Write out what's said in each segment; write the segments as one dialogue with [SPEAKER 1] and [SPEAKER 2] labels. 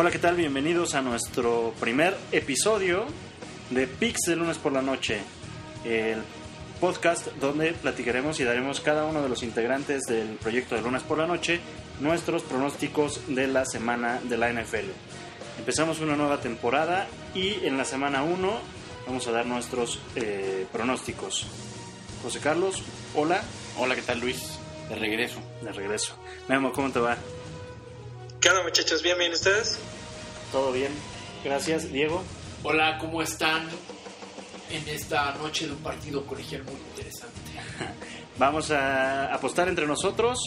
[SPEAKER 1] Hola, ¿qué tal? Bienvenidos a nuestro primer episodio de Pix de lunes por la noche, el podcast donde platicaremos y daremos cada uno de los integrantes del proyecto de lunes por la noche nuestros pronósticos de la semana de la NFL. Empezamos una nueva temporada y en la semana 1 vamos a dar nuestros eh, pronósticos. José Carlos, hola.
[SPEAKER 2] Hola, ¿qué tal Luis? De regreso.
[SPEAKER 1] De regreso. Memo, ¿cómo te va?
[SPEAKER 3] ¿Qué onda muchachos? ¿Bien, bien ustedes?
[SPEAKER 1] Todo bien. Gracias, Diego.
[SPEAKER 4] Hola, ¿cómo están en esta noche de un partido colegial muy interesante?
[SPEAKER 1] Vamos a apostar entre nosotros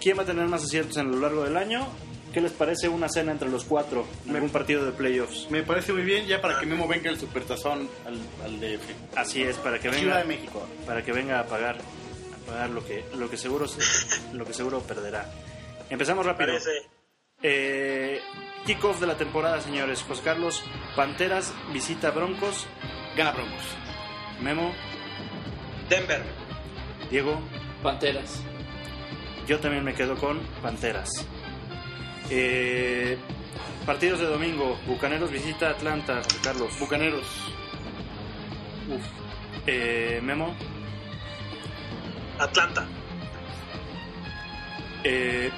[SPEAKER 1] quién va a tener más aciertos en lo largo del año. ¿Qué les parece una cena entre los cuatro en algún partido de playoffs?
[SPEAKER 2] Me parece muy bien, ya para que Memo venga el supertazón al, al DF.
[SPEAKER 1] Así es, para que
[SPEAKER 2] Ciudad
[SPEAKER 1] venga
[SPEAKER 2] de México.
[SPEAKER 1] para que venga a pagar a pagar lo que lo que seguro se- lo que seguro perderá. Empezamos rápido.
[SPEAKER 3] Parece.
[SPEAKER 1] Eh, kickoff de la temporada, señores. José Carlos, Panteras visita Broncos.
[SPEAKER 2] Gana Broncos.
[SPEAKER 1] Memo,
[SPEAKER 3] Denver.
[SPEAKER 1] Diego,
[SPEAKER 4] Panteras.
[SPEAKER 1] yo también me quedo con Panteras. Eh, partidos de domingo. Bucaneros visita Atlanta. José Carlos.
[SPEAKER 2] Bucaneros.
[SPEAKER 1] Uf. Eh, Memo.
[SPEAKER 3] Atlanta.
[SPEAKER 1] Eh,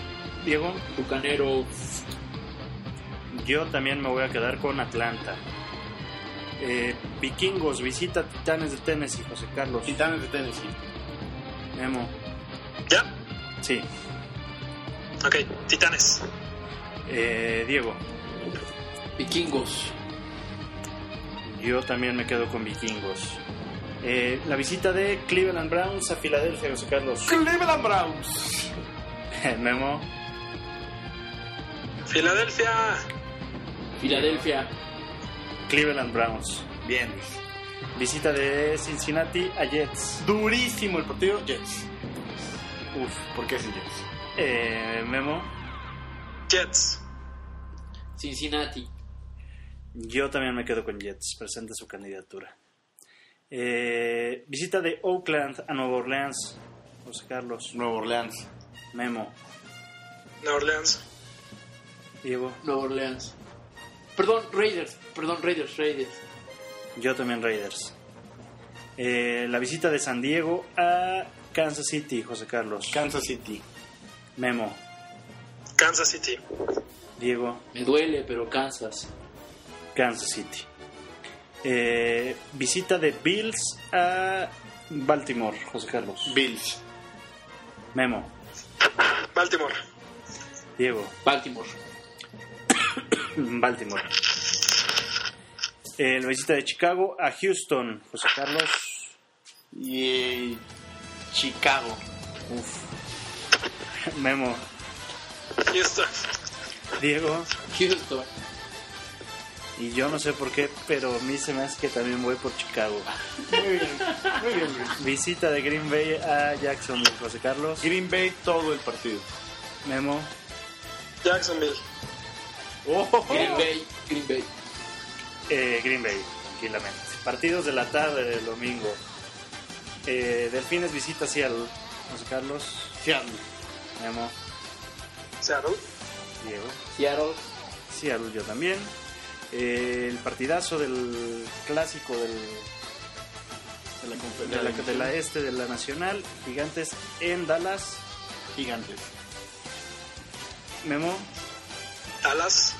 [SPEAKER 1] Diego.
[SPEAKER 4] Bucanero.
[SPEAKER 1] Yo también me voy a quedar con Atlanta. Eh, Vikingos visita Titanes de Tennessee, José Carlos.
[SPEAKER 2] Titanes de Tennessee.
[SPEAKER 1] Memo.
[SPEAKER 3] ¿Ya?
[SPEAKER 1] Sí.
[SPEAKER 3] Ok, Titanes.
[SPEAKER 1] Eh, Diego.
[SPEAKER 4] Vikingos.
[SPEAKER 1] Yo también me quedo con Vikingos. Eh, la visita de Cleveland Browns a Filadelfia, José Carlos.
[SPEAKER 2] Cleveland Browns.
[SPEAKER 1] Memo.
[SPEAKER 3] Filadelfia.
[SPEAKER 4] Filadelfia.
[SPEAKER 1] Cleveland Browns.
[SPEAKER 2] Bien.
[SPEAKER 1] Visita de Cincinnati a Jets.
[SPEAKER 2] Durísimo el partido, Jets.
[SPEAKER 1] Uf.
[SPEAKER 2] ¿Por qué es el Jets?
[SPEAKER 1] Eh, Memo.
[SPEAKER 3] Jets.
[SPEAKER 4] Cincinnati.
[SPEAKER 1] Yo también me quedo con Jets. Presenta su candidatura. Eh, visita de Oakland a Nueva Orleans. José Carlos.
[SPEAKER 2] Nueva Orleans.
[SPEAKER 1] Memo.
[SPEAKER 3] Nueva Orleans.
[SPEAKER 1] Diego.
[SPEAKER 4] Nueva Orleans. Perdón, Raiders. Perdón, Raiders, Raiders.
[SPEAKER 1] Yo también Raiders. Eh, la visita de San Diego a Kansas City, José Carlos.
[SPEAKER 2] Kansas City.
[SPEAKER 1] Memo.
[SPEAKER 3] Kansas City.
[SPEAKER 1] Diego.
[SPEAKER 4] Me duele, pero Kansas.
[SPEAKER 1] Kansas City. Eh, visita de Bills a Baltimore, José Carlos.
[SPEAKER 2] Bills.
[SPEAKER 1] Memo.
[SPEAKER 3] Baltimore.
[SPEAKER 1] Diego.
[SPEAKER 4] Baltimore.
[SPEAKER 1] Baltimore. Eh, la visita de Chicago a Houston, José Carlos.
[SPEAKER 2] Y eh, Chicago.
[SPEAKER 1] Uf. Memo.
[SPEAKER 3] Houston.
[SPEAKER 1] Diego.
[SPEAKER 4] Houston.
[SPEAKER 1] Y yo no sé por qué, pero a mí se me hace que también voy por Chicago.
[SPEAKER 2] Muy bien. Muy bien.
[SPEAKER 1] Visita de Green Bay a Jacksonville, José Carlos.
[SPEAKER 2] Green Bay todo el partido.
[SPEAKER 1] Memo.
[SPEAKER 3] Jacksonville.
[SPEAKER 2] Oh.
[SPEAKER 4] Green Bay. Green Bay.
[SPEAKER 1] Eh, Green Bay, tranquilamente. Partidos de la tarde del domingo. Eh, Delfines visita Seattle. José Carlos.
[SPEAKER 2] Seattle.
[SPEAKER 1] Memo.
[SPEAKER 3] Seattle.
[SPEAKER 1] Diego.
[SPEAKER 4] Seattle.
[SPEAKER 1] Seattle yo también. Eh, el partidazo del clásico del,
[SPEAKER 2] De la,
[SPEAKER 1] de, la, de la este de la Nacional. Gigantes en Dallas.
[SPEAKER 2] Gigantes.
[SPEAKER 1] Memo.
[SPEAKER 3] Dallas.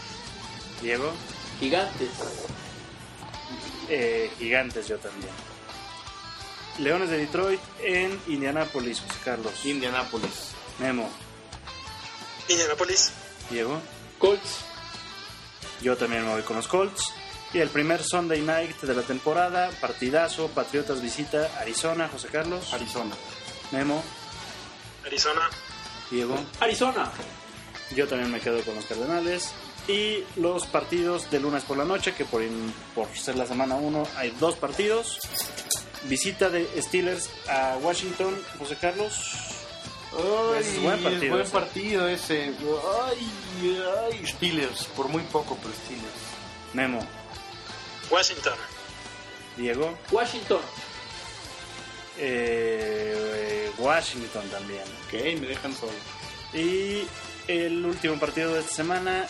[SPEAKER 1] Diego.
[SPEAKER 4] Gigantes.
[SPEAKER 1] Eh, gigantes yo también. Leones de Detroit en Indianápolis, José Carlos.
[SPEAKER 2] Indianapolis.
[SPEAKER 1] Memo.
[SPEAKER 3] Indianapolis.
[SPEAKER 1] Diego.
[SPEAKER 4] Colts.
[SPEAKER 1] Yo también me voy con los Colts. Y el primer Sunday night de la temporada, partidazo, Patriotas visita Arizona, José Carlos.
[SPEAKER 2] Arizona.
[SPEAKER 1] Memo,
[SPEAKER 3] Arizona.
[SPEAKER 1] Diego.
[SPEAKER 4] Arizona.
[SPEAKER 1] Yo también me quedo con los Cardenales. Y los partidos de lunes por la noche, que por, por ser la semana 1 hay dos partidos. Visita de Steelers a Washington, José Carlos.
[SPEAKER 2] Ay,
[SPEAKER 1] Es buen partido
[SPEAKER 2] es buen
[SPEAKER 1] ese.
[SPEAKER 2] partido ese. Ay, ay, Steelers. Por muy poco, pero Steelers.
[SPEAKER 1] Memo,
[SPEAKER 3] Washington.
[SPEAKER 1] Diego.
[SPEAKER 4] Washington.
[SPEAKER 1] Eh, Washington también.
[SPEAKER 2] Ok, me dejan solo.
[SPEAKER 1] Y el último partido de esta semana,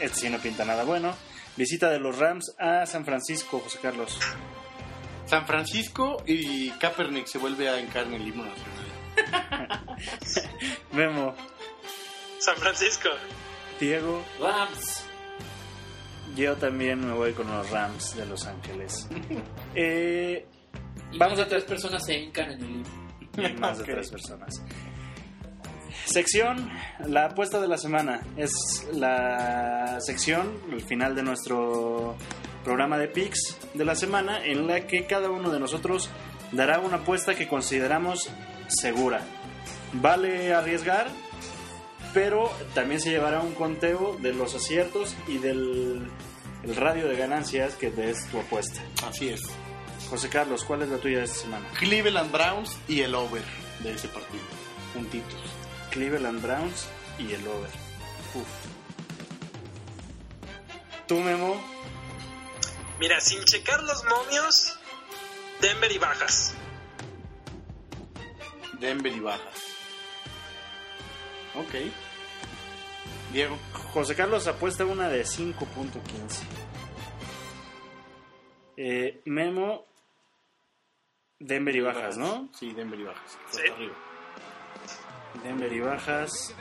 [SPEAKER 1] Este sí no pinta nada bueno. Visita de los Rams a San Francisco, José Carlos.
[SPEAKER 2] San Francisco y Kaepernick se vuelve a encarnar en el himno nacional.
[SPEAKER 1] Memo,
[SPEAKER 3] San Francisco.
[SPEAKER 1] Diego,
[SPEAKER 4] Rams.
[SPEAKER 1] yo también me voy con los Rams de Los Ángeles. Eh,
[SPEAKER 4] Y
[SPEAKER 1] Vamos
[SPEAKER 4] más de
[SPEAKER 1] a-
[SPEAKER 4] tres personas se hincan en el libro.
[SPEAKER 1] y más de tres personas. Sección, la apuesta de la semana. Es la sección, el final de nuestro programa de picks de la semana, en la que cada uno de nosotros dará una apuesta que consideramos segura. Vale arriesgar, pero también se llevará un conteo de los aciertos y del el radio de ganancias que des tu apuesta.
[SPEAKER 2] Así es.
[SPEAKER 1] José Carlos, ¿cuál es la tuya de esta semana?
[SPEAKER 2] Cleveland Browns y el over de ese partido. Juntitos.
[SPEAKER 1] Cleveland Browns y el over. Uf. ¿Tú, Memo?
[SPEAKER 3] Mira, sin checar los momios, Denver y bajas.
[SPEAKER 2] Denver y bajas. Ok. Diego.
[SPEAKER 1] José Carlos apuesta una de 5.15. Eh, Memo, Denver y bajas, ¿no?
[SPEAKER 2] Sí, Denver y bajas.
[SPEAKER 3] Sí.
[SPEAKER 2] Arriba.
[SPEAKER 1] Denver y bajas.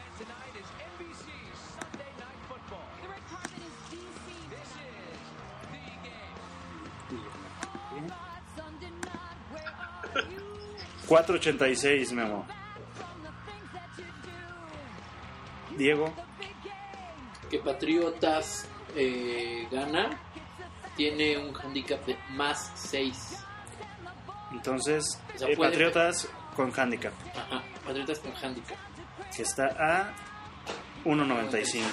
[SPEAKER 1] $4.86, Memo. Diego.
[SPEAKER 4] Que Patriotas eh, gana. Tiene un handicap de más 6.
[SPEAKER 1] Entonces,
[SPEAKER 4] O sea,
[SPEAKER 1] eh, Patriotas con handicap,
[SPEAKER 4] Ajá, Patriotas con handicap.
[SPEAKER 1] que está a 1.95.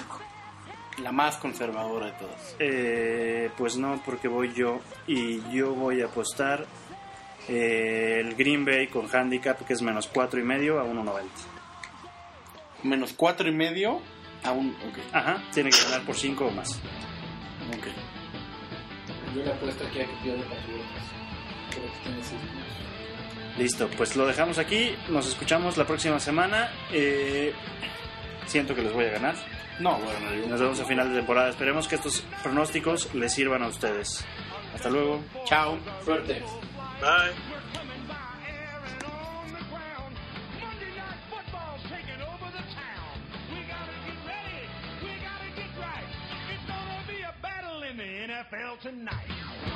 [SPEAKER 2] La más conservadora de todas.
[SPEAKER 1] Eh, pues no, porque voy yo y yo voy a apostar eh, el Green Bay con handicap que es menos cuatro y medio a 1.90.
[SPEAKER 2] Menos cuatro y medio a un... Ok.
[SPEAKER 1] Ajá, tiene que ganar por 5 o más.
[SPEAKER 2] Ok.
[SPEAKER 4] Yo le apuesto aquí a que pierde Patriotas. Creo que tiene seis puntos.
[SPEAKER 1] Listo, pues lo dejamos aquí. Nos escuchamos la próxima semana. Eh, siento que les voy a ganar.
[SPEAKER 2] No, bueno, yo-
[SPEAKER 1] Nos vemos a final de temporada. Esperemos que estos pronósticos les sirvan a ustedes. Hasta luego.
[SPEAKER 2] Chao.
[SPEAKER 4] Suerte.
[SPEAKER 3] Bye.
[SPEAKER 5] Monday Night Football's taking over the town. We gotta get ready. We gotta get right. It's gonna be a battle in the NFL tonight.